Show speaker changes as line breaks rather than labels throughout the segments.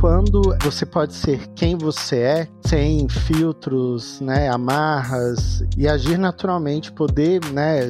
quando você pode ser quem você é, sem filtros, né, amarras e agir naturalmente, poder, né,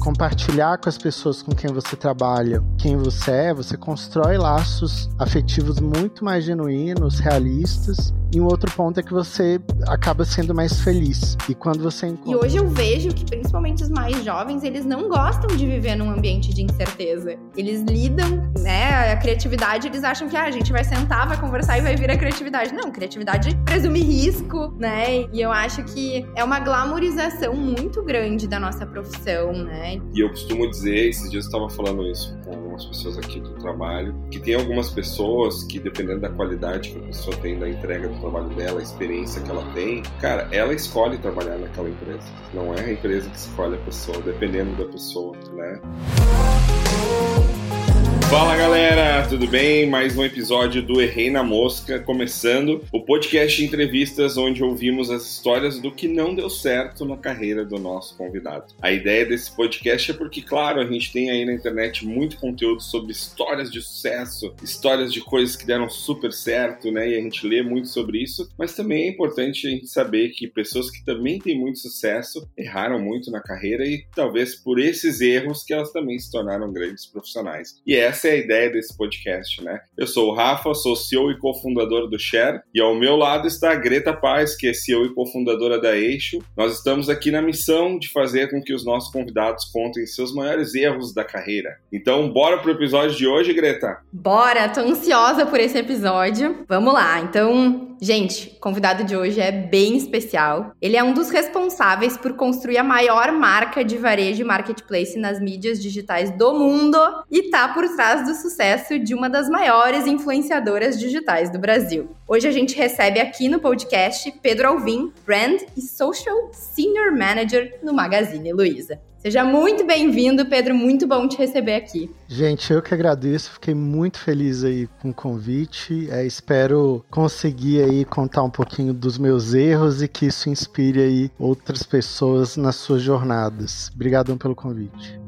compartilhar com as pessoas com quem você trabalha, quem você é, você constrói laços afetivos muito mais genuínos, realistas e um outro ponto é que você acaba sendo mais feliz. E quando você encontra...
E hoje eu vejo que principalmente os mais jovens, eles não gostam de viver num ambiente de incerteza. Eles lidam, né, a criatividade, eles acham que ah, a gente vai sentar, vai conversar e vai vir a criatividade. Não, criatividade presume risco, né? E eu acho que é uma glamorização muito grande da nossa profissão, né?
E eu costumo dizer, esses dias eu estava falando isso com algumas pessoas aqui do trabalho, que tem algumas pessoas que dependendo da qualidade que a pessoa tem da entrega do trabalho dela, a experiência que ela tem, cara, ela escolhe trabalhar naquela empresa. Não é a empresa que escolhe a pessoa, dependendo da pessoa, né? Fala galera, tudo bem? Mais um episódio do Errei na Mosca, começando o podcast de entrevistas onde ouvimos as histórias do que não deu certo na carreira do nosso convidado. A ideia desse podcast é porque, claro, a gente tem aí na internet muito conteúdo sobre histórias de sucesso, histórias de coisas que deram super certo, né? E a gente lê muito sobre isso, mas também é importante a gente saber que pessoas que também têm muito sucesso erraram muito na carreira e talvez por esses erros que elas também se tornaram grandes profissionais. E essa essa é a ideia desse podcast, né? Eu sou o Rafa, sou CEO e cofundador do Share, e ao meu lado está a Greta Paz, que é CEO e cofundadora da Eixo. Nós estamos aqui na missão de fazer com que os nossos convidados contem seus maiores erros da carreira. Então, bora pro episódio de hoje, Greta?
Bora, tô ansiosa por esse episódio. Vamos lá. Então, Gente, o convidado de hoje é bem especial. Ele é um dos responsáveis por construir a maior marca de varejo e marketplace nas mídias digitais do mundo e tá por trás do sucesso de uma das maiores influenciadoras digitais do Brasil. Hoje a gente recebe aqui no podcast Pedro Alvim, Brand e Social Senior Manager no Magazine Luiza. Seja muito bem-vindo, Pedro. Muito bom te receber aqui.
Gente, eu que agradeço. Fiquei muito feliz aí com o convite. É, espero conseguir aí contar um pouquinho dos meus erros e que isso inspire aí outras pessoas nas suas jornadas. Obrigadão pelo convite.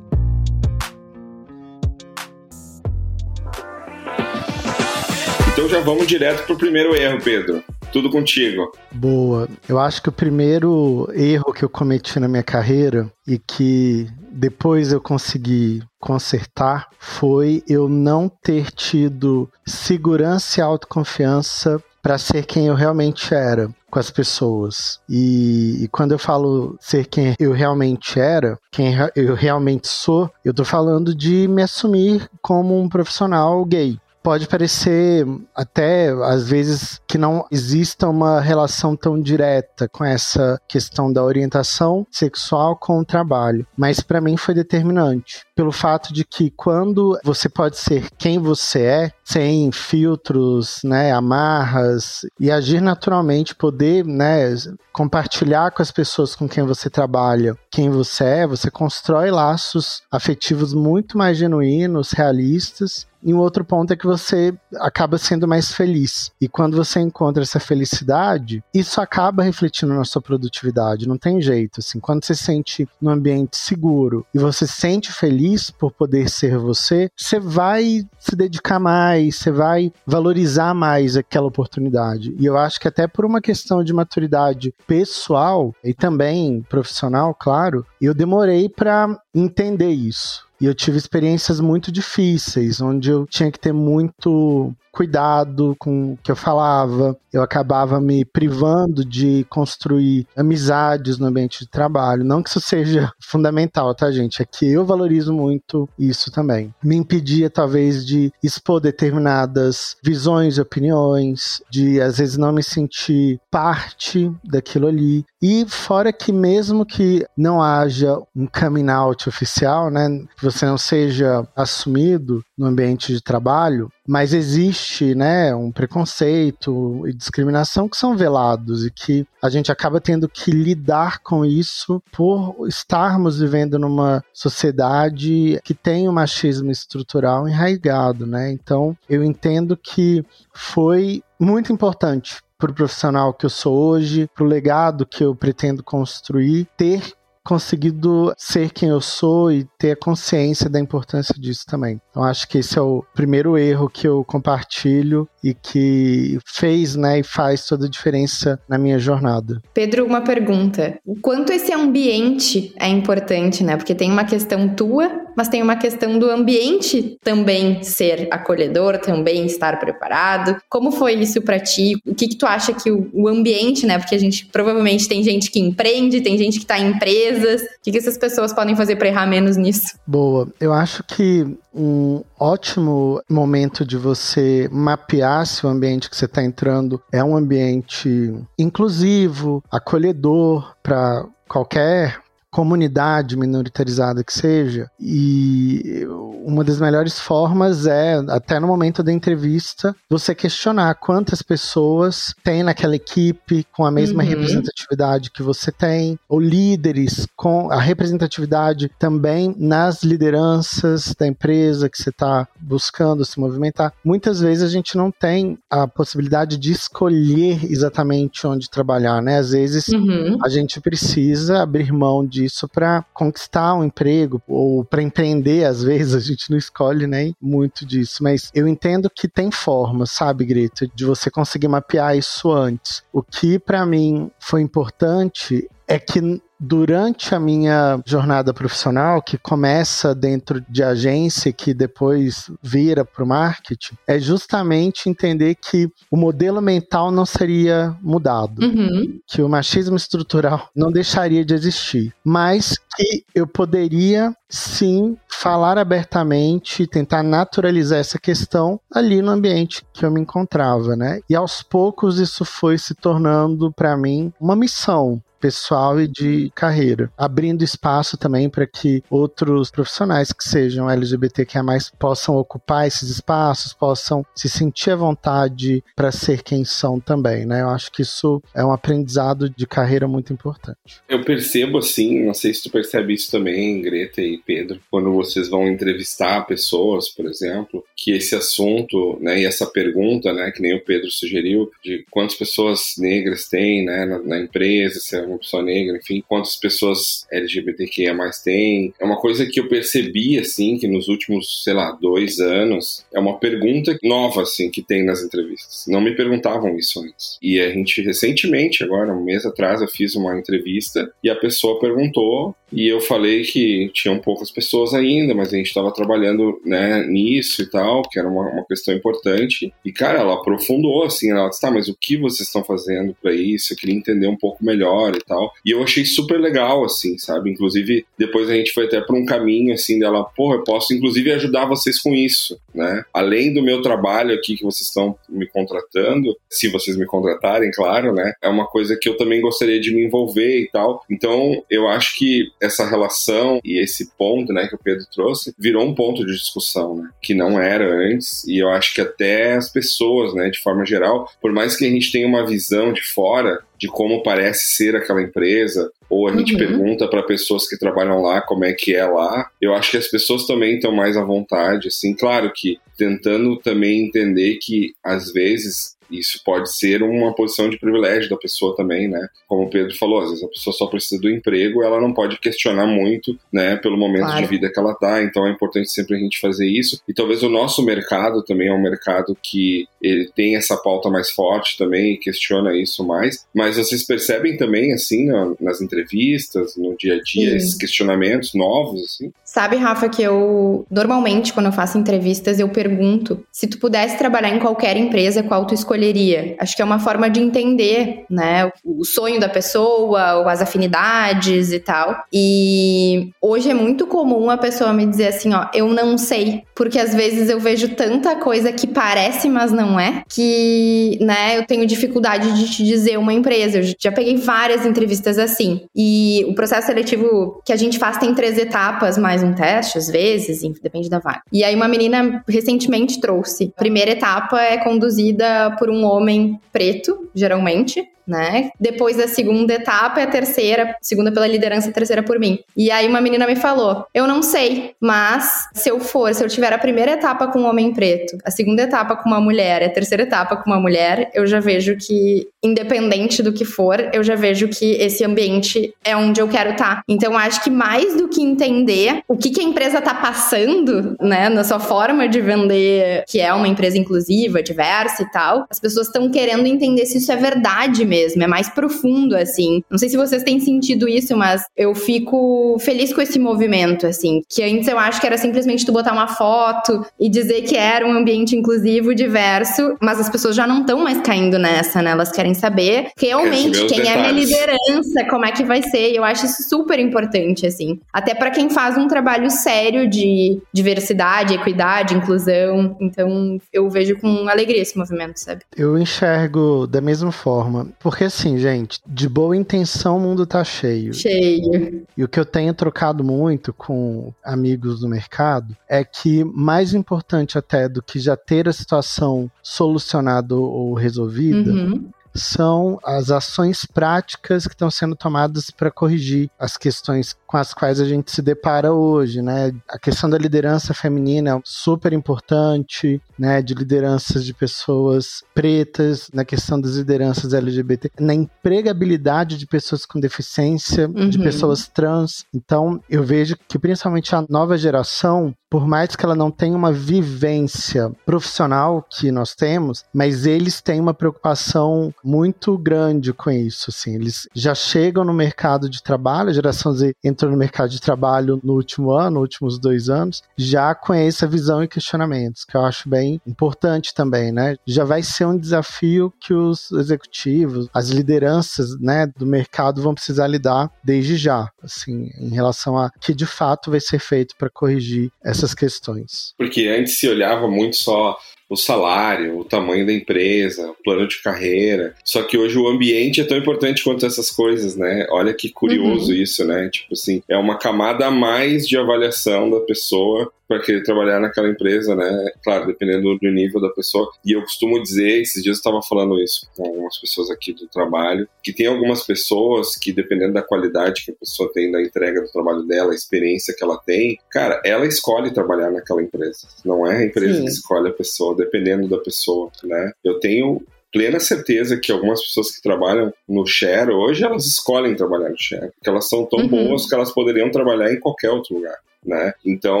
Então já vamos direto pro primeiro erro, Pedro. Tudo contigo.
Boa. Eu acho que o primeiro erro que eu cometi na minha carreira e que depois eu consegui consertar foi eu não ter tido segurança e autoconfiança para ser quem eu realmente era com as pessoas. E, e, quando eu falo ser quem eu realmente era, quem eu realmente sou, eu tô falando de me assumir como um profissional gay pode parecer até às vezes que não exista uma relação tão direta com essa questão da orientação sexual com o trabalho, mas para mim foi determinante. Pelo fato de que quando você pode ser quem você é, sem filtros, né, amarras e agir naturalmente, poder, né, compartilhar com as pessoas com quem você trabalha, quem você é, você constrói laços afetivos muito mais genuínos, realistas e um outro ponto é que você acaba sendo mais feliz. E quando você encontra essa felicidade, isso acaba refletindo na sua produtividade. Não tem jeito. Assim, quando você se sente num ambiente seguro e você se sente feliz por poder ser você, você vai se dedicar mais, você vai valorizar mais aquela oportunidade. E eu acho que até por uma questão de maturidade pessoal e também profissional, claro, eu demorei para entender isso. E eu tive experiências muito difíceis, onde eu tinha que ter muito cuidado com o que eu falava, eu acabava me privando de construir amizades no ambiente de trabalho. Não que isso seja fundamental, tá, gente? É que eu valorizo muito isso também. Me impedia, talvez, de expor determinadas visões e opiniões, de às vezes não me sentir parte daquilo ali. E fora que mesmo que não haja um coming out oficial, né, você não seja assumido no ambiente de trabalho, mas existe, né, um preconceito e discriminação que são velados e que a gente acaba tendo que lidar com isso por estarmos vivendo numa sociedade que tem o machismo estrutural enraizado, né? Então, eu entendo que foi muito importante para o profissional que eu sou hoje, para o legado que eu pretendo construir, ter conseguido ser quem eu sou e ter a consciência da importância disso também. Então acho que esse é o primeiro erro que eu compartilho e que fez, né, e faz toda a diferença na minha jornada.
Pedro, uma pergunta. O quanto esse ambiente é importante, né? Porque tem uma questão tua, mas tem uma questão do ambiente também ser acolhedor, também estar preparado. Como foi isso para ti? O que, que tu acha que o, o, ambiente, né? Porque a gente provavelmente tem gente que empreende, tem gente que está em empresas. O que, que essas pessoas podem fazer para errar menos nisso?
Boa. Eu acho que um ótimo momento de você mapear se o ambiente que você está entrando é um ambiente inclusivo, acolhedor para qualquer comunidade minoritarizada que seja. E uma das melhores formas é, até no momento da entrevista, você questionar quantas pessoas tem naquela equipe com a mesma uhum. representatividade que você tem, ou líderes com a representatividade também nas lideranças da empresa que você está buscando se movimentar. Muitas vezes a gente não tem a possibilidade de escolher exatamente onde trabalhar, né? Às vezes uhum. a gente precisa abrir mão de disso para conquistar um emprego ou para empreender, às vezes a gente não escolhe nem muito disso, mas eu entendo que tem forma, sabe, Greta, de você conseguir mapear isso antes. O que para mim foi importante é que durante a minha jornada profissional, que começa dentro de agência, que depois vira para o marketing, é justamente entender que o modelo mental não seria mudado, uhum. que o machismo estrutural não deixaria de existir, mas que eu poderia sim falar abertamente, tentar naturalizar essa questão ali no ambiente que eu me encontrava, né? E aos poucos isso foi se tornando para mim uma missão, pessoal e de carreira, abrindo espaço também para que outros profissionais que sejam LGBTQIA+, possam ocupar esses espaços, possam se sentir à vontade para ser quem são também, né? Eu acho que isso é um aprendizado de carreira muito importante.
Eu percebo assim, não sei se tu percebe isso também, Greta e Pedro, quando vocês vão entrevistar pessoas, por exemplo, que esse assunto, né, e essa pergunta, né, que nem o Pedro sugeriu, de quantas pessoas negras tem, né, na, na empresa, se é pessoa negra, enfim, quantas pessoas LGBTQIA tem. É uma coisa que eu percebi, assim, que nos últimos, sei lá, dois anos, é uma pergunta nova, assim, que tem nas entrevistas. Não me perguntavam isso antes. E a gente, recentemente, agora, um mês atrás, eu fiz uma entrevista e a pessoa perguntou e eu falei que tinham poucas pessoas ainda, mas a gente estava trabalhando né, nisso e tal, que era uma, uma, questão importante. E, cara, ela aprofundou, assim, ela disse, tá, mas o que vocês estão fazendo para isso? Eu queria entender um pouco melhor e tal. E eu achei super legal, assim, sabe? Inclusive, depois a gente foi até para um caminho, assim, dela, porra, eu posso, inclusive, ajudar vocês com isso, né? Além do meu trabalho aqui que vocês estão me contratando, se vocês me contratarem, claro, né? É uma coisa que eu também gostaria de me envolver e tal. Então, eu acho que essa relação e esse ponto, né, que o Pedro trouxe, virou um ponto de discussão, né, que não era antes. E eu acho que até as pessoas, né, de forma geral, por mais que a gente tenha uma visão de fora de como parece ser aquela empresa, ou a gente uhum. pergunta para pessoas que trabalham lá como é que é lá. Eu acho que as pessoas também estão mais à vontade, assim, claro que tentando também entender que às vezes isso pode ser uma posição de privilégio da pessoa também, né? Como o Pedro falou, às vezes a pessoa só precisa do emprego, ela não pode questionar muito, né, pelo momento claro. de vida que ela tá. Então é importante sempre a gente fazer isso. E talvez o nosso mercado também é um mercado que ele tem essa pauta mais forte também e questiona isso mais. Mas vocês percebem também, assim, nas entrevistas, no dia a dia, Sim. esses questionamentos novos, assim?
Sabe, Rafa, que eu normalmente, quando eu faço entrevistas, eu pergunto se tu pudesse trabalhar em qualquer empresa, qual tu escolheria escolheria? Acho que é uma forma de entender, né, o sonho da pessoa, as afinidades e tal. E hoje é muito comum a pessoa me dizer assim, ó, eu não sei, porque às vezes eu vejo tanta coisa que parece, mas não é, que, né, eu tenho dificuldade de te dizer uma empresa. Eu já peguei várias entrevistas assim. E o processo seletivo que a gente faz tem três etapas, mais um teste, às vezes, depende da vaga. E aí uma menina recentemente trouxe. A primeira etapa é conduzida por um homem preto, geralmente, né? Depois da segunda etapa é a terceira, segunda pela liderança, a terceira por mim. E aí uma menina me falou: "Eu não sei, mas se eu for, se eu tiver a primeira etapa com um homem preto, a segunda etapa com uma mulher, a terceira etapa com uma mulher, eu já vejo que independente do que for, eu já vejo que esse ambiente é onde eu quero estar. Tá. Então acho que mais do que entender o que, que a empresa está passando, né, na sua forma de vender, que é uma empresa inclusiva, diversa e tal, as pessoas estão querendo entender se isso é verdade mesmo, é mais profundo, assim. Não sei se vocês têm sentido isso, mas eu fico feliz com esse movimento, assim. Que antes eu acho que era simplesmente tu botar uma foto e dizer que era um ambiente inclusivo, diverso, mas as pessoas já não estão mais caindo nessa, né? Elas querem saber realmente quem detalhes. é minha liderança, como é que vai ser. E eu acho isso super importante, assim. Até para quem faz um trabalho sério de diversidade, equidade, inclusão. Então, eu vejo com alegria esse movimento, sabe?
Eu enxergo da mesma forma. Porque, assim, gente, de boa intenção o mundo tá cheio.
Cheio.
E o que eu tenho trocado muito com amigos do mercado é que, mais importante até do que já ter a situação solucionada ou resolvida, uhum são as ações práticas que estão sendo tomadas para corrigir as questões com as quais a gente se depara hoje, né? A questão da liderança feminina é super importante, né? De lideranças de pessoas pretas, na questão das lideranças LGBT, na empregabilidade de pessoas com deficiência, uhum. de pessoas trans. Então, eu vejo que principalmente a nova geração por mais que ela não tenha uma vivência profissional que nós temos, mas eles têm uma preocupação muito grande com isso, assim. Eles já chegam no mercado de trabalho, a geração Z entrou no mercado de trabalho no último ano, últimos dois anos, já essa visão e questionamentos, que eu acho bem importante também, né? Já vai ser um desafio que os executivos, as lideranças, né, do mercado vão precisar lidar desde já, assim, em relação a que de fato vai ser feito para corrigir essa essas questões.
Porque antes se olhava muito só o salário, o tamanho da empresa, o plano de carreira. Só que hoje o ambiente é tão importante quanto essas coisas, né? Olha que curioso uhum. isso, né? Tipo assim, é uma camada a mais de avaliação da pessoa para querer trabalhar naquela empresa, né? Claro, dependendo do nível da pessoa. E eu costumo dizer, esses dias eu estava falando isso com algumas pessoas aqui do trabalho, que tem algumas pessoas que, dependendo da qualidade que a pessoa tem da entrega do trabalho dela, a experiência que ela tem, cara, ela escolhe trabalhar naquela empresa. Não é a empresa Sim. que escolhe a pessoa, dependendo da pessoa, né? Eu tenho plena certeza que algumas pessoas que trabalham no share hoje elas escolhem trabalhar no share, porque elas são tão uhum. boas que elas poderiam trabalhar em qualquer outro lugar né? Então,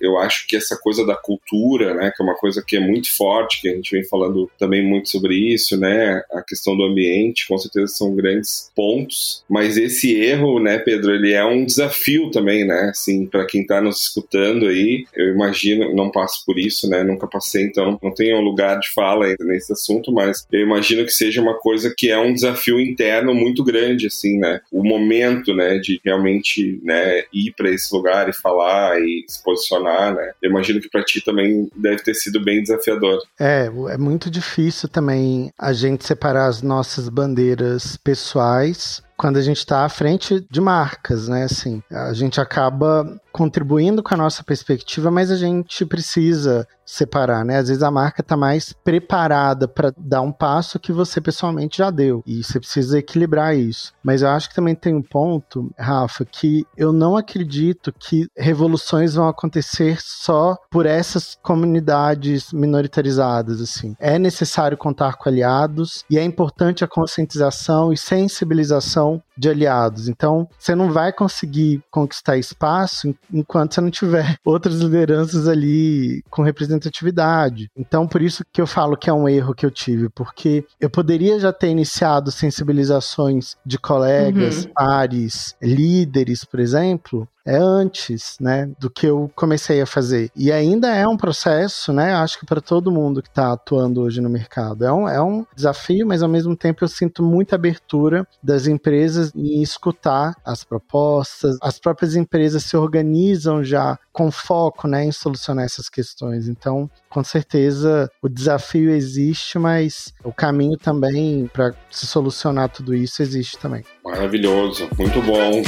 eu acho que essa coisa da cultura, né, que é uma coisa que é muito forte, que a gente vem falando também muito sobre isso, né? A questão do ambiente, com certeza são grandes pontos, mas esse erro, né, Pedro, ele é um desafio também, né? Assim, para quem está nos escutando aí, eu imagino, não passo por isso, né? Nunca passei, então não tenho lugar de fala nesse assunto, mas eu imagino que seja uma coisa que é um desafio interno muito grande, assim, né? O momento, né, de realmente, né, ir para esse lugar e falar e se posicionar, né? Eu imagino que para ti também deve ter sido bem desafiador.
É, é muito difícil também a gente separar as nossas bandeiras pessoais quando a gente está à frente de marcas, né? Assim, a gente acaba contribuindo com a nossa perspectiva, mas a gente precisa separar, né? Às vezes a marca está mais preparada para dar um passo que você pessoalmente já deu e você precisa equilibrar isso. Mas eu acho que também tem um ponto, Rafa, que eu não acredito que revoluções vão acontecer só por essas comunidades minoritarizadas, assim. É necessário contar com aliados e é importante a conscientização e sensibilização de aliados. Então, você não vai conseguir conquistar espaço enquanto você não tiver outras lideranças ali com representatividade. Então, por isso que eu falo que é um erro que eu tive, porque eu poderia já ter iniciado sensibilizações de colegas, uhum. pares, líderes, por exemplo, é antes, né, do que eu comecei a fazer. E ainda é um processo, né, acho que para todo mundo que está atuando hoje no mercado. É um, é um desafio, mas ao mesmo tempo eu sinto muita abertura das empresas em escutar as propostas. As próprias empresas se organizam já com foco, né, em solucionar essas questões. Então, com certeza, o desafio existe, mas o caminho também para se solucionar tudo isso existe também.
Maravilhoso, muito bom.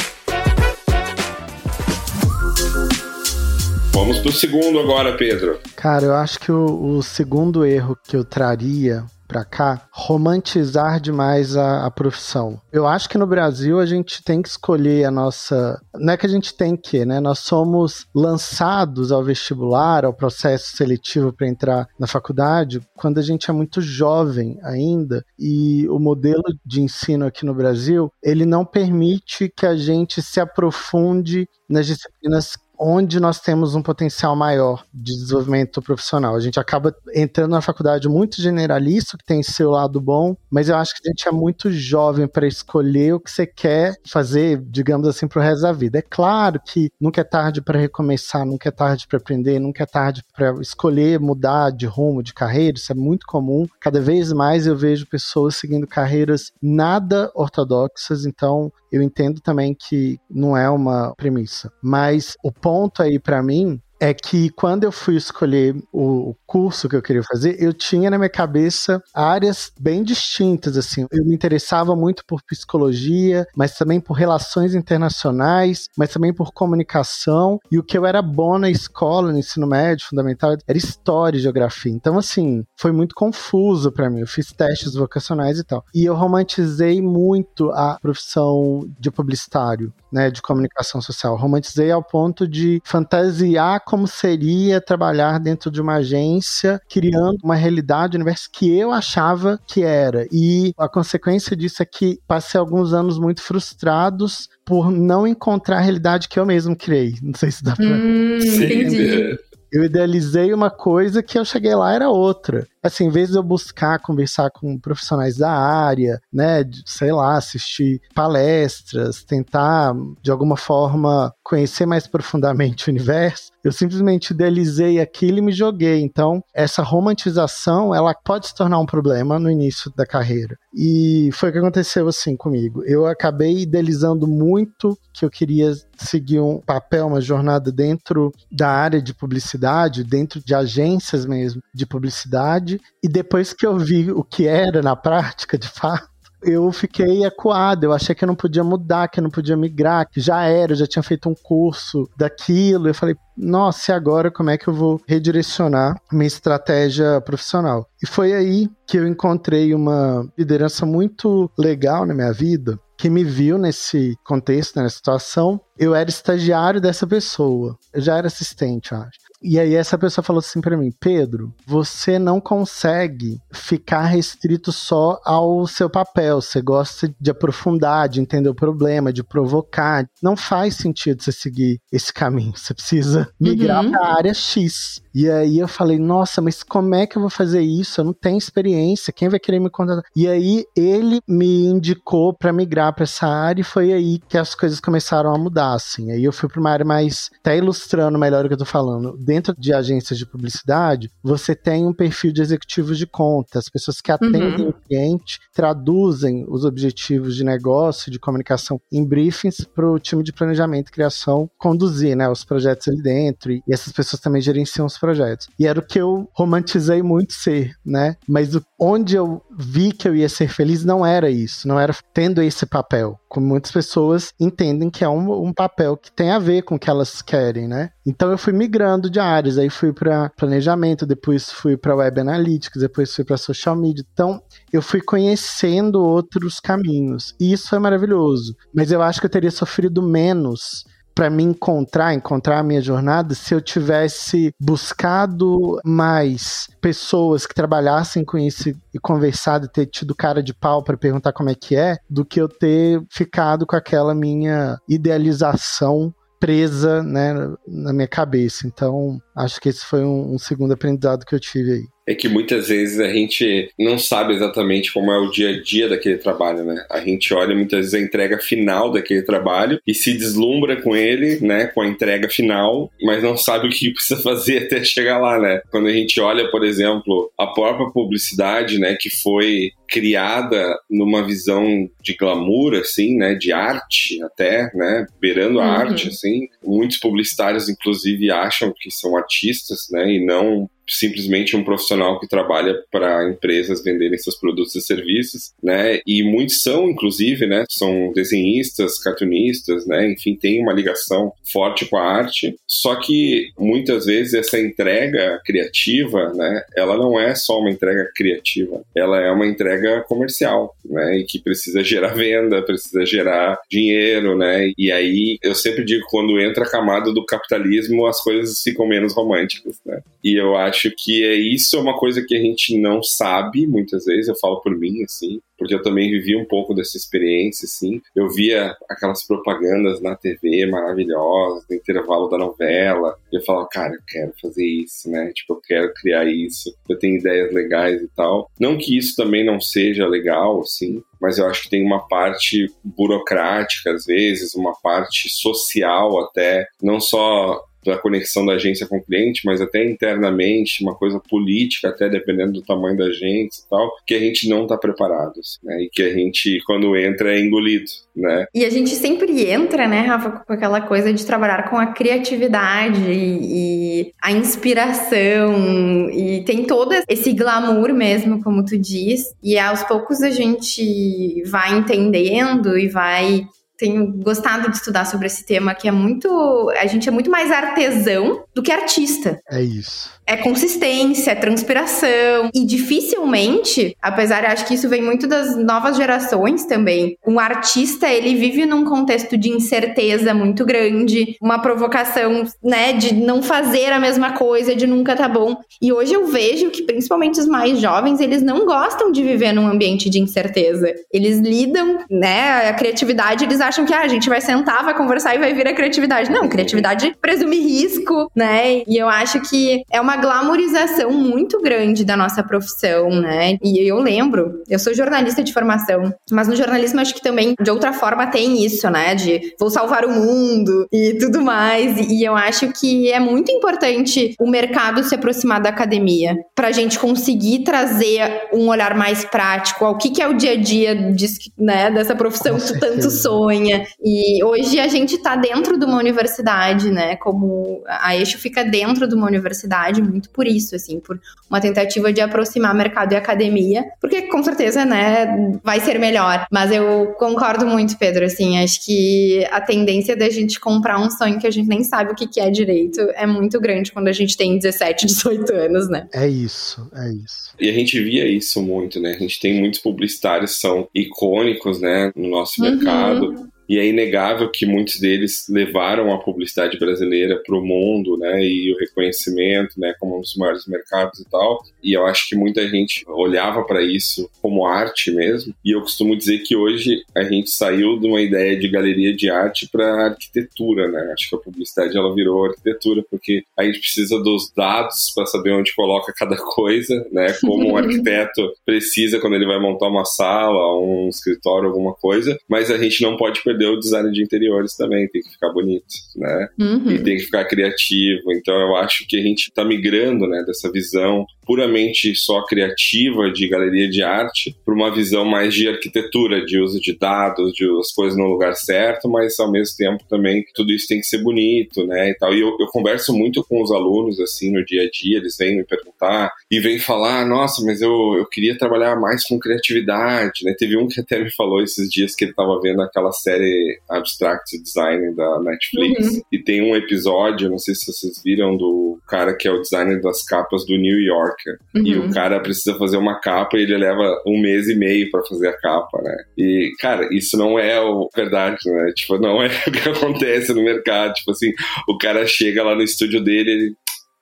Vamos pro segundo agora, Pedro.
Cara, eu acho que o, o segundo erro que eu traria para cá, romantizar demais a, a, profissão. Eu acho que no Brasil a gente tem que escolher a nossa. Não é que a gente tem que, né? Nós somos lançados ao vestibular, ao processo seletivo para entrar na faculdade, quando a gente é muito jovem ainda, e o modelo de ensino aqui no Brasil, ele não permite que a gente se aprofunde nas disciplinas onde nós temos um potencial maior de desenvolvimento profissional. A gente acaba entrando na faculdade muito generalista, que tem seu lado bom, mas eu acho que a gente é muito jovem para escolher o que você quer fazer, digamos assim, para o resto da vida. É claro que nunca é tarde para recomeçar, nunca é tarde para aprender, nunca é tarde para escolher mudar de rumo, de carreira, isso é muito comum. Cada vez mais eu vejo pessoas seguindo carreiras nada ortodoxas, então eu entendo também que não é uma premissa. Mas o ponto aí para mim é que quando eu fui escolher o curso que eu queria fazer, eu tinha na minha cabeça áreas bem distintas, assim. Eu me interessava muito por psicologia, mas também por relações internacionais, mas também por comunicação. E o que eu era bom na escola, no ensino médio, fundamental, era história e geografia. Então, assim, foi muito confuso para mim. Eu fiz testes vocacionais e tal. E eu romantizei muito a profissão de publicitário né, de comunicação social. Romantizei ao ponto de fantasiar como seria trabalhar dentro de uma agência, criando uma realidade, um universo que eu achava que era. E a consequência disso é que passei alguns anos muito frustrados por não encontrar a realidade que eu mesmo criei. Não sei se dá pra.
Hum, entendi.
Eu idealizei uma coisa que eu cheguei lá era outra. Assim, em vez de eu buscar conversar com profissionais da área, né, sei lá, assistir palestras, tentar de alguma forma conhecer mais profundamente o universo, eu simplesmente idealizei aquilo e me joguei. Então, essa romantização, ela pode se tornar um problema no início da carreira. E foi o que aconteceu assim comigo. Eu acabei idealizando muito que eu queria seguir um papel, uma jornada dentro da área de publicidade, dentro de agências mesmo de publicidade. E depois que eu vi o que era na prática, de fato, eu fiquei acuado, eu achei que eu não podia mudar, que eu não podia migrar, que já era, eu já tinha feito um curso daquilo. Eu falei, nossa, e agora como é que eu vou redirecionar minha estratégia profissional? E foi aí que eu encontrei uma liderança muito legal na minha vida, que me viu nesse contexto, nessa situação. Eu era estagiário dessa pessoa, eu já era assistente, acho. E aí essa pessoa falou assim para mim, Pedro, você não consegue ficar restrito só ao seu papel. Você gosta de aprofundar, de entender o problema, de provocar. Não faz sentido você seguir esse caminho. Você precisa migrar uhum. para a área X. E aí eu falei, nossa, mas como é que eu vou fazer isso? Eu não tenho experiência. Quem vai querer me contratar? E aí ele me indicou para migrar para essa área e foi aí que as coisas começaram a mudar, assim. Aí eu fui para uma área mais, até ilustrando melhor o que eu tô falando dentro de agências de publicidade, você tem um perfil de executivos de conta, as pessoas que atendem uhum. o cliente traduzem os objetivos de negócio, de comunicação em briefings para o time de planejamento e criação conduzir, né, os projetos ali dentro e essas pessoas também gerenciam os projetos. E era o que eu romantizei muito ser, né? Mas onde eu vi que eu ia ser feliz não era isso, não era tendo esse papel como muitas pessoas entendem que é um, um, papel que tem a ver com o que elas querem, né? Então eu fui migrando de áreas, aí fui para planejamento, depois fui para web analytics, depois fui para social media. Então eu fui conhecendo outros caminhos e isso foi maravilhoso. Mas eu acho que eu teria sofrido menos para me encontrar, encontrar a minha jornada, se eu tivesse buscado mais pessoas que trabalhassem com isso e conversado e ter tido cara de pau para perguntar como é que é, do que eu ter ficado com aquela minha idealização presa né, na minha cabeça. Então, acho que esse foi um, um segundo aprendizado que eu tive aí
é que muitas vezes a gente não sabe exatamente como é o dia a dia daquele trabalho, né? A gente olha muitas vezes a entrega final daquele trabalho e se deslumbra com ele, né? Com a entrega final, mas não sabe o que precisa fazer até chegar lá, né? Quando a gente olha, por exemplo, a própria publicidade, né? Que foi criada numa visão de glamour, assim, né, de arte até, né, beirando a uhum. arte, assim. Muitos publicitários, inclusive, acham que são artistas, né, e não simplesmente um profissional que trabalha para empresas venderem seus produtos e serviços, né? E muitos são, inclusive, né? São desenhistas, cartunistas, né? Enfim, tem uma ligação forte com a arte. Só que muitas vezes essa entrega criativa, né? Ela não é só uma entrega criativa, ela é uma entrega comercial, né? E que precisa gerar venda, precisa gerar dinheiro, né? E aí eu sempre digo quando entra a camada do capitalismo, as coisas ficam menos românticas, né? E eu acho que é isso é uma coisa que a gente não sabe muitas vezes, eu falo por mim, assim, porque eu também vivi um pouco dessa experiência, assim. Eu via aquelas propagandas na TV maravilhosas, no intervalo da novela, e eu falava, cara, eu quero fazer isso, né? Tipo, eu quero criar isso, eu tenho ideias legais e tal. Não que isso também não seja legal, assim, mas eu acho que tem uma parte burocrática, às vezes, uma parte social até, não só da conexão da agência com o cliente, mas até internamente, uma coisa política, até dependendo do tamanho da agência e tal, que a gente não está preparado, assim, né? E que a gente, quando entra, é engolido, né?
E a gente sempre entra, né, Rafa, com aquela coisa de trabalhar com a criatividade e, e a inspiração, e tem todo esse glamour mesmo, como tu diz, e aos poucos a gente vai entendendo e vai tenho gostado de estudar sobre esse tema, que é muito. A gente é muito mais artesão do que artista.
É isso
é consistência, é transpiração. E dificilmente, apesar, eu acho que isso vem muito das novas gerações também, um artista, ele vive num contexto de incerteza muito grande, uma provocação, né, de não fazer a mesma coisa, de nunca tá bom. E hoje eu vejo que, principalmente os mais jovens, eles não gostam de viver num ambiente de incerteza. Eles lidam, né, a criatividade, eles acham que ah, a gente vai sentar, vai conversar e vai vir a criatividade. Não, criatividade presume risco, né? E eu acho que é uma glamorização muito grande da nossa profissão, né? E eu lembro, eu sou jornalista de formação, mas no jornalismo acho que também de outra forma tem isso, né? De vou salvar o mundo e tudo mais. E eu acho que é muito importante o mercado se aproximar da academia para a gente conseguir trazer um olhar mais prático ao que, que é o dia a dia de, né, dessa profissão que tu tanto sonha. E hoje a gente está dentro de uma universidade, né? Como a Eixo fica dentro de uma universidade muito por isso, assim, por uma tentativa de aproximar mercado e academia, porque com certeza, né, vai ser melhor. Mas eu concordo muito, Pedro, assim, acho que a tendência da gente comprar um sonho que a gente nem sabe o que é direito é muito grande quando a gente tem 17, 18 anos, né?
É isso, é isso.
E a gente via isso muito, né? A gente tem muitos publicitários que são icônicos, né, no nosso uhum. mercado e é inegável que muitos deles levaram a publicidade brasileira para o mundo, né, e o reconhecimento, né, como um dos maiores mercados e tal. E eu acho que muita gente olhava para isso como arte mesmo. E eu costumo dizer que hoje a gente saiu de uma ideia de galeria de arte para arquitetura, né? Acho que a publicidade ela virou arquitetura porque a gente precisa dos dados para saber onde coloca cada coisa, né? Como um arquiteto precisa quando ele vai montar uma sala, um escritório, alguma coisa. Mas a gente não pode perder perder o design de interiores também, tem que ficar bonito, né? Uhum. E tem que ficar criativo. Então eu acho que a gente está migrando, né, dessa visão puramente só criativa de galeria de arte para uma visão mais de arquitetura, de uso de dados, de as coisas no lugar certo, mas ao mesmo tempo também tudo isso tem que ser bonito, né, e tal. E eu, eu converso muito com os alunos, assim, no dia a dia, eles vêm me perguntar e vêm falar, nossa, mas eu, eu queria trabalhar mais com criatividade, né. Teve um que até me falou esses dias que ele estava vendo aquela série Abstract Design da Netflix uhum. e tem um episódio, não sei se vocês viram, do cara que é o designer das capas do New York, Uhum. E o cara precisa fazer uma capa e ele leva um mês e meio para fazer a capa, né? E, cara, isso não é o verdade, né? Tipo, não é o que acontece no mercado. Tipo assim, o cara chega lá no estúdio dele, ele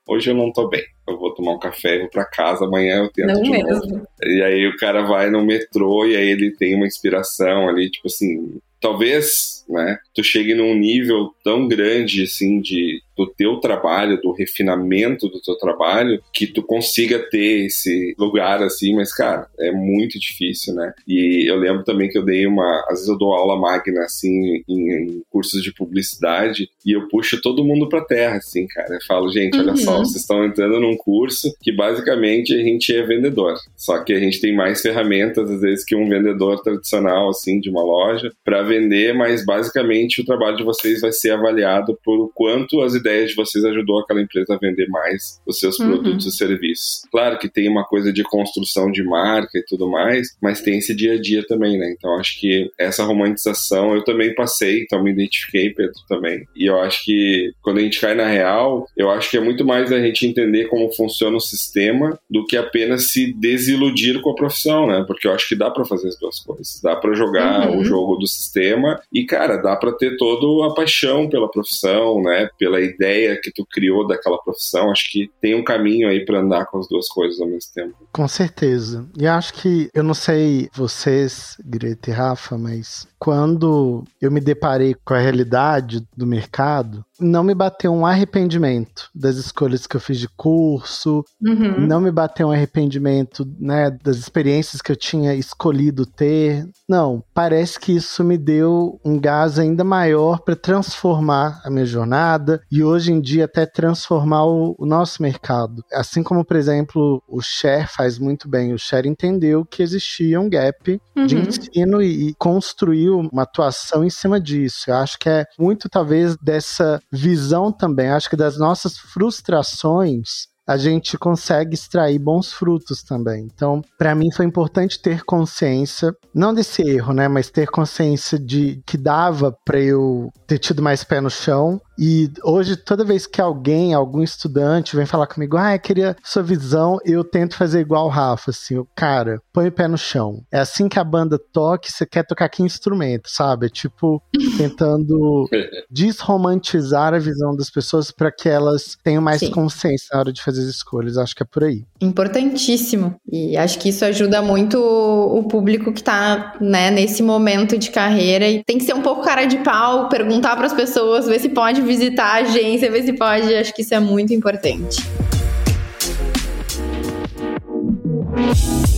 hoje eu não tô bem. Eu vou tomar um café, vou pra casa, amanhã eu tento não de mesmo. novo. E aí o cara vai no metrô e aí ele tem uma inspiração ali, tipo assim, talvez, né, tu chegue num nível tão grande, assim, de do teu trabalho, do refinamento do teu trabalho, que tu consiga ter esse lugar assim, mas cara, é muito difícil, né? E eu lembro também que eu dei uma, às vezes eu dou aula magna assim em, em cursos de publicidade e eu puxo todo mundo para terra assim, cara. Eu falo, gente, olha uhum. só, vocês estão entrando num curso que basicamente a gente é vendedor, só que a gente tem mais ferramentas às vezes que um vendedor tradicional assim de uma loja para vender, mas basicamente o trabalho de vocês vai ser avaliado por o quanto as ideias de vocês ajudou aquela empresa a vender mais os seus uhum. produtos e serviços. Claro que tem uma coisa de construção de marca e tudo mais, mas tem esse dia a dia também, né? Então acho que essa romantização eu também passei, então me identifiquei, Pedro, também. E eu acho que quando a gente cai na real, eu acho que é muito mais a gente entender como funciona o sistema do que apenas se desiludir com a profissão, né? Porque eu acho que dá para fazer as duas coisas. Dá para jogar uhum. o jogo do sistema e, cara, dá para ter toda a paixão pela profissão, né? Pela ideia que tu criou daquela profissão. Acho que tem um caminho aí para andar com as duas coisas ao mesmo tempo.
Com certeza. E acho que, eu não sei vocês, Greta e Rafa, mas quando eu me deparei com a realidade do mercado, não me bateu um arrependimento das escolhas que eu fiz de curso, uhum. não me bateu um arrependimento né, das experiências que eu tinha escolhido ter. Não, parece que isso me deu um gás ainda maior para transformar a minha jornada e hoje em dia até transformar o, o nosso mercado. Assim como, por exemplo, o Share faz muito bem. O Share entendeu que existia um gap uhum. de ensino e, e construiu uma atuação em cima disso. Eu acho que é muito, talvez, dessa visão também. Eu acho que das nossas frustrações a gente consegue extrair bons frutos também. Então, para mim foi importante ter consciência, não desse erro, né, mas ter consciência de que dava para eu ter tido mais pé no chão e hoje, toda vez que alguém, algum estudante vem falar comigo, ah, eu queria sua visão, eu tento fazer igual o Rafa, assim, o cara, põe o pé no chão. É assim que a banda toca, você quer tocar que instrumento, sabe? É tipo, tentando desromantizar a visão das pessoas para que elas tenham mais Sim. consciência na hora de fazer as escolhas. Acho que é por aí.
Importantíssimo. E acho que isso ajuda muito o público que tá, né, nesse momento de carreira e tem que ser um pouco cara de pau, perguntar para as pessoas, ver se pode visitar a agência, ver se pode. Acho que isso é muito importante.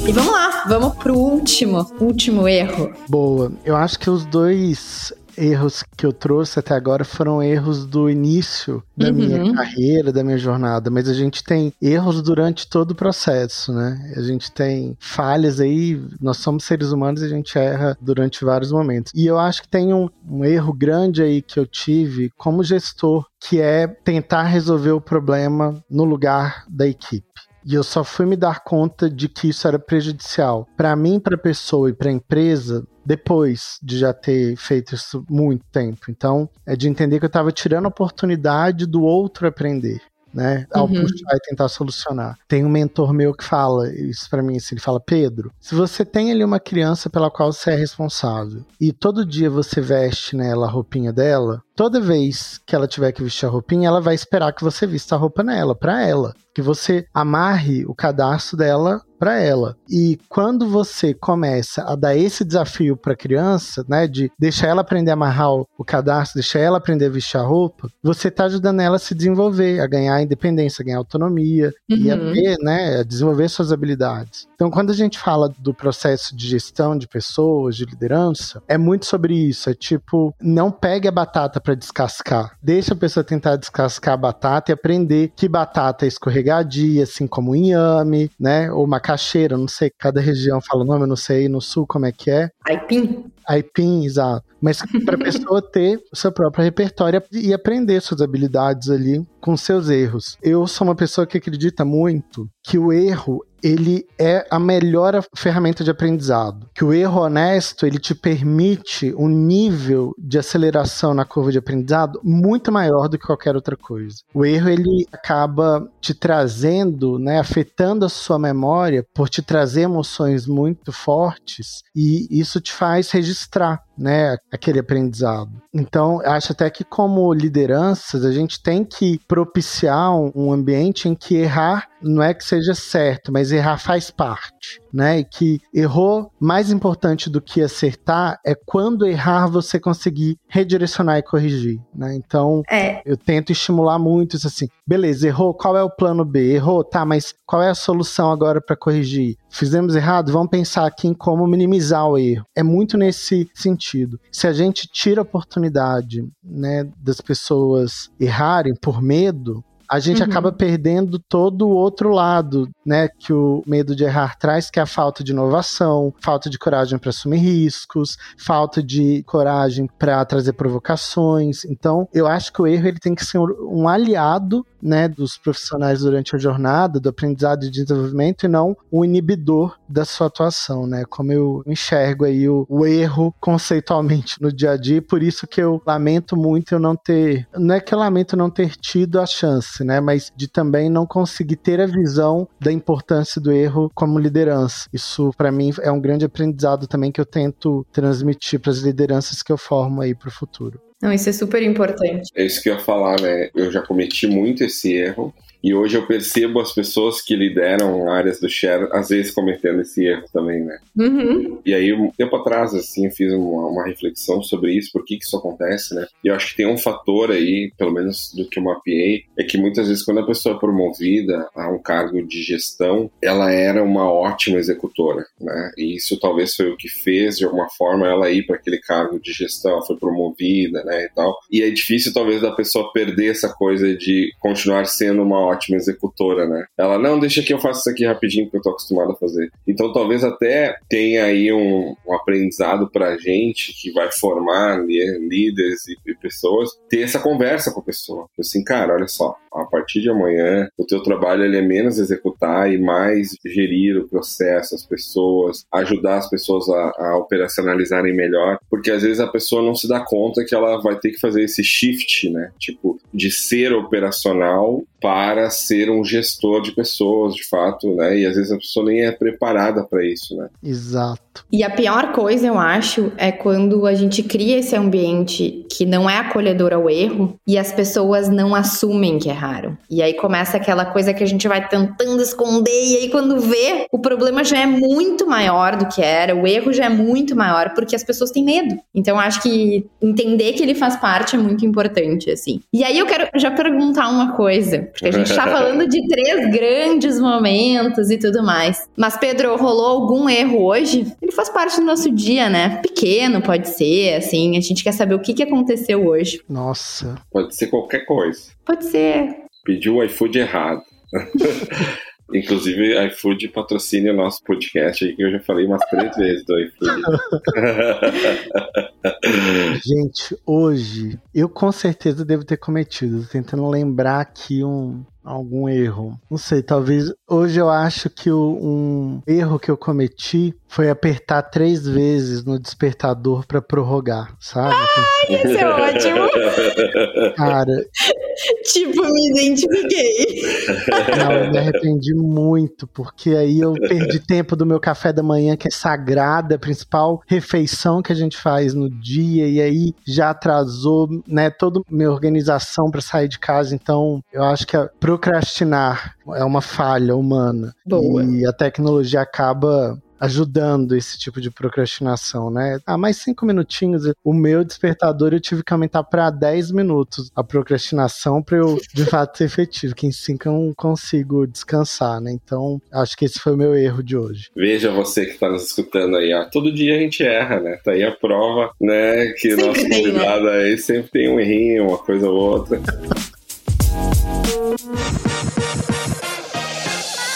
E vamos lá, vamos pro último, último erro.
Boa. Eu acho que os dois erros que eu trouxe até agora foram erros do início da uhum. minha carreira, da minha jornada, mas a gente tem erros durante todo o processo, né? A gente tem falhas aí, nós somos seres humanos e a gente erra durante vários momentos. E eu acho que tem um, um erro grande aí que eu tive como gestor, que é tentar resolver o problema no lugar da equipe. E eu só fui me dar conta de que isso era prejudicial para mim, para a pessoa e para a empresa depois de já ter feito isso muito tempo. Então, é de entender que eu estava tirando a oportunidade do outro aprender. Né, ao uhum. puxar e tentar solucionar. Tem um mentor meu que fala isso para mim, assim, ele fala: Pedro, se você tem ali uma criança pela qual você é responsável e todo dia você veste nela a roupinha dela, toda vez que ela tiver que vestir a roupinha, ela vai esperar que você vista a roupa nela, para ela que você amarre o cadastro dela para ela. E quando você começa a dar esse desafio para a criança, né, de deixar ela aprender a amarrar o cadastro, deixar ela aprender a vestir a roupa, você está ajudando ela a se desenvolver, a ganhar independência, a ganhar autonomia uhum. e a uhum. ter, né, a desenvolver suas habilidades. Então, quando a gente fala do processo de gestão de pessoas, de liderança, é muito sobre isso. É tipo, não pegue a batata para descascar. Deixa a pessoa tentar descascar a batata e aprender que batata é escorregadia, assim como inhame, né, ou macaxeira, não sei, cada região fala o nome, eu não sei no sul como é que é.
Aipim.
Aipim, exato. Mas para a pessoa ter o seu próprio repertório e aprender suas habilidades ali com seus erros. Eu sou uma pessoa que acredita muito que o erro ele é a melhor ferramenta de aprendizado. Que o erro honesto, ele te permite um nível de aceleração na curva de aprendizado muito maior do que qualquer outra coisa. O erro, ele acaba te trazendo, né, afetando a sua memória por te trazer emoções muito fortes e isso te faz registrar né, aquele aprendizado. Então, acho até que como lideranças, a gente tem que propiciar um, um ambiente em que errar não é que seja certo, mas errar faz parte né? E que errou mais importante do que acertar é quando errar você conseguir redirecionar e corrigir, né? Então, é. eu tento estimular muito isso assim. Beleza, errou, qual é o plano B? Errou, tá, mas qual é a solução agora para corrigir? Fizemos errado, vamos pensar aqui em como minimizar o erro. É muito nesse sentido. Se a gente tira a oportunidade, né, das pessoas errarem por medo, a gente uhum. acaba perdendo todo o outro lado, né, que o medo de errar traz, que é a falta de inovação, falta de coragem para assumir riscos, falta de coragem para trazer provocações. Então, eu acho que o erro ele tem que ser um aliado né, dos profissionais durante a jornada, do aprendizado e desenvolvimento, e não o inibidor da sua atuação, né? Como eu enxergo aí o, o, erro conceitualmente no dia a dia, e por isso que eu lamento muito eu não ter, não é que eu lamento não ter tido a chance, né, mas de também não conseguir ter a visão da importância do erro como liderança. Isso para mim é um grande aprendizado também que eu tento transmitir para as lideranças que eu formo aí para o futuro.
Não, isso é super importante.
É isso que eu ia falar, né? Eu já cometi muito esse erro e hoje eu percebo as pessoas que lideram áreas do share, às vezes cometendo esse erro também, né?
Uhum.
E aí, um tempo atrás, assim, fiz uma, uma, reflexão sobre isso, por que, que isso acontece, né? E eu acho que tem um fator aí, pelo menos do que eu mapeei, é que muitas vezes quando a pessoa é promovida a um cargo de gestão, ela era uma ótima executora, né? E isso talvez foi o que fez, de alguma forma, ela ir para aquele cargo de gestão, ela foi promovida, né, e tal. E é difícil, talvez, da pessoa perder essa coisa de continuar sendo uma ótima executora, né? Ela, não, deixa que eu faço isso aqui rapidinho, porque eu tô acostumado a fazer. Então talvez até tenha aí um, um aprendizado pra gente que vai formar líderes e, e, pessoas, ter essa conversa com a pessoa. Assim, cara, olha só, a partir de amanhã, o teu trabalho ele é menos executar e mais gerir o processo, as pessoas, ajudar as pessoas a, a operacionalizarem melhor, porque às vezes a pessoa não se dá conta que ela vai ter que fazer esse shift, né? Tipo, de ser operacional para ser um gestor de pessoas, de fato, né? E às vezes a pessoa nem é preparada para isso, né?
Exato.
E a pior coisa, eu acho, é quando a gente cria esse ambiente que não é acolhedor ao erro e as pessoas não assumem que erraram. E aí começa aquela coisa que a gente vai tentando esconder e aí quando vê, o problema já é muito maior do que era, o erro já é muito maior porque as pessoas têm medo. Então acho que entender que ele faz parte é muito importante, assim. E aí eu quero já perguntar uma coisa, porque a gente tá falando de três grandes momentos e tudo mais. Mas Pedro, rolou algum erro hoje? Ele faz parte do nosso dia, né? Pequeno pode ser, assim. A gente quer saber o que, que aconteceu hoje.
Nossa.
Pode ser qualquer coisa.
Pode ser.
Pediu o iFood errado. Inclusive, iFood patrocina o nosso podcast aí, que eu já falei umas três vezes do iFood.
Gente, hoje eu com certeza devo ter cometido. Tentando lembrar aqui um, algum erro. Não sei, talvez. Hoje eu acho que o, um erro que eu cometi foi apertar três vezes no despertador para prorrogar, sabe?
Ah, isso é ótimo!
Cara.
tipo, me identifiquei.
Não, eu me arrependi muito, porque aí eu perdi tempo do meu café da manhã, que é sagrada, a principal refeição que a gente faz no dia, e aí já atrasou, né, toda minha organização para sair de casa. Então, eu acho que procrastinar é uma falha humana.
Boa.
E a tecnologia acaba ajudando esse tipo de procrastinação, né? Ah, mais cinco minutinhos. O meu despertador eu tive que aumentar para 10 minutos a procrastinação para eu de fato ser efetivo, que em cinco eu não consigo descansar, né? Então, acho que esse foi o meu erro de hoje.
Veja você que está nos escutando aí, ó. Todo dia a gente erra, né? Tá aí a prova, né? Que sempre nosso né? convidado né? aí sempre tem um errinho, uma coisa ou outra.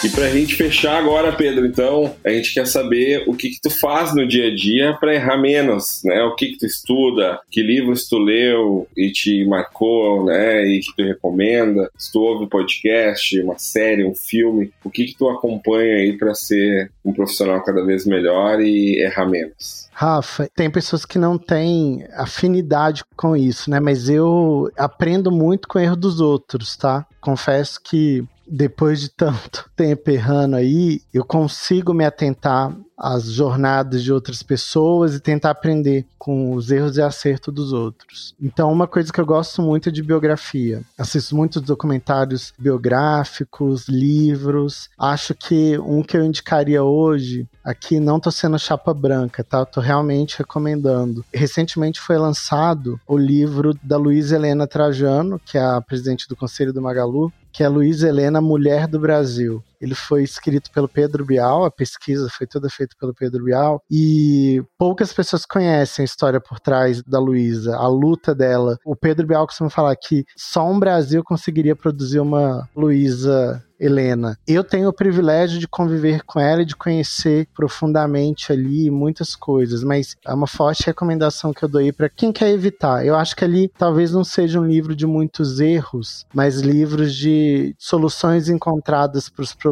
E pra gente fechar agora, Pedro, então, a gente quer saber o que, que tu faz no dia a dia para errar menos, né? O que, que tu estuda, que livros tu leu e te marcou, né? E que tu recomenda, se tu ouve um podcast, uma série, um filme, o que, que tu acompanha aí para ser um profissional cada vez melhor e errar menos?
Rafa, tem pessoas que não têm afinidade com isso, né? Mas eu aprendo muito com o erro dos outros, tá? Confesso que depois de tanto tempo errando aí, eu consigo me atentar às jornadas de outras pessoas e tentar aprender com os erros e acertos dos outros. Então, uma coisa que eu gosto muito é de biografia. Assisto muitos documentários biográficos, livros. Acho que um que eu indicaria hoje, aqui não tô sendo chapa branca, tá? tô realmente recomendando. Recentemente foi lançado o livro da Luísa Helena Trajano, que é a presidente do Conselho do Magalu, que é Luísa Helena, Mulher do Brasil. Ele foi escrito pelo Pedro Bial, a pesquisa foi toda feita pelo Pedro Bial, e poucas pessoas conhecem a história por trás da Luísa, a luta dela. O Pedro Bial costuma falar que só um Brasil conseguiria produzir uma Luísa Helena. Eu tenho o privilégio de conviver com ela e de conhecer profundamente ali muitas coisas, mas é uma forte recomendação que eu dou aí para quem quer evitar. Eu acho que ali talvez não seja um livro de muitos erros, mas livros de soluções encontradas para os problemas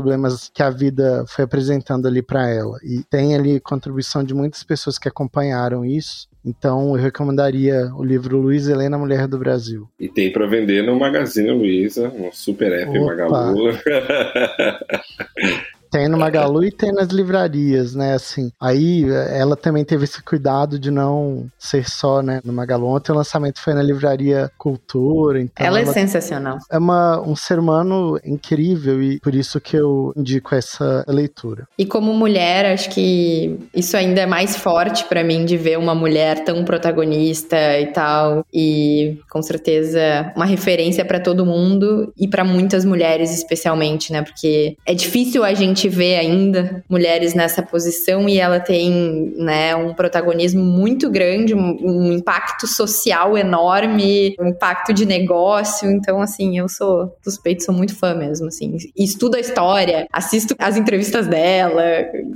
que a vida foi apresentando ali para ela. E tem ali contribuição de muitas pessoas que acompanharam isso. Então eu recomendaria o livro Luiz Helena, Mulher do Brasil.
E tem para vender no Magazine Luiza, no Super App Opa. Magalu.
Tem no Magalu e tem nas livrarias, né? Assim, aí ela também teve esse cuidado de não ser só, né, no Magalu. Ontem o lançamento foi na livraria Cultura. Então
ela, é ela é sensacional.
É uma, um ser humano incrível e por isso que eu indico essa leitura.
E como mulher, acho que isso ainda é mais forte para mim de ver uma mulher tão protagonista e tal. E com certeza uma referência para todo mundo e para muitas mulheres especialmente, né? Porque é difícil a gente gente vê ainda mulheres nessa posição e ela tem né, um protagonismo muito grande, um, um impacto social enorme, um impacto de negócio. Então, assim, eu sou suspeito, sou muito fã mesmo, assim. Estudo a história, assisto as entrevistas dela,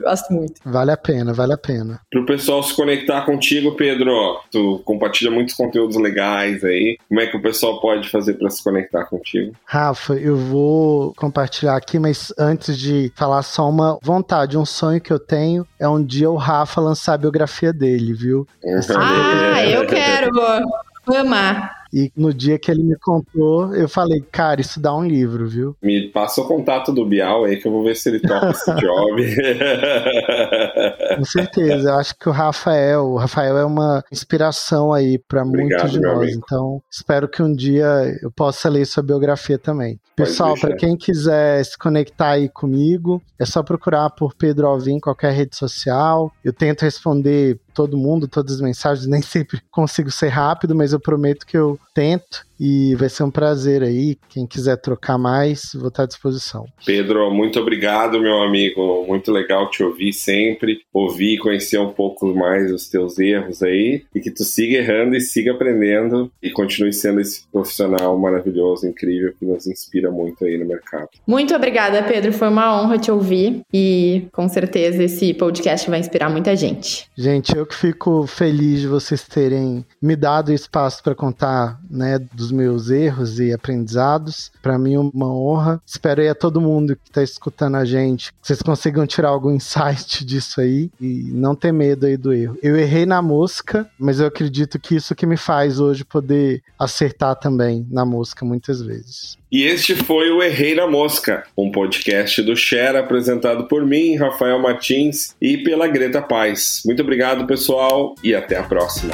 gosto muito.
Vale a pena, vale a pena.
Para o pessoal se conectar contigo, Pedro, tu compartilha muitos conteúdos legais aí. Como é que o pessoal pode fazer para se conectar contigo?
Rafa, eu vou compartilhar aqui, mas antes de falar falar só uma vontade, um sonho que eu tenho é um dia o Rafa lançar a biografia dele, viu?
Ah, eu quero! Vou amar.
E no dia que ele me contou, eu falei, cara, isso dá um livro, viu?
Me passa o contato do Bial aí que eu vou ver se ele toca esse job.
Com certeza, eu acho que o Rafael, o Rafael é uma inspiração aí para muitos de nós. Amigo. Então, espero que um dia eu possa ler sua biografia também. Pessoal, para quem quiser se conectar aí comigo, é só procurar por Pedro Alvim em qualquer rede social. Eu tento responder todo mundo, todas as mensagens, nem sempre consigo ser rápido, mas eu prometo que eu tento e vai ser um prazer aí. Quem quiser trocar mais, vou estar à disposição.
Pedro, muito obrigado, meu amigo. Muito legal te ouvir sempre, ouvir e conhecer um pouco mais os teus erros aí e que tu siga errando e siga aprendendo e continue sendo esse profissional maravilhoso, incrível que nos inspira muito aí no mercado.
Muito obrigada, Pedro. Foi uma honra te ouvir e com certeza esse podcast vai inspirar muita gente.
Gente, eu que fico feliz de vocês terem me dado espaço para contar, né, dos meus erros e aprendizados. Para mim, uma honra. Espero aí a todo mundo que está escutando a gente que vocês consigam tirar algum insight disso aí e não ter medo aí do erro. Eu errei na mosca, mas eu acredito que isso que me faz hoje poder acertar também na mosca muitas vezes.
E este foi o Errei na Mosca, um podcast do Share apresentado por mim, Rafael Martins, e pela Greta Paz. Muito obrigado, pessoal, e até a próxima.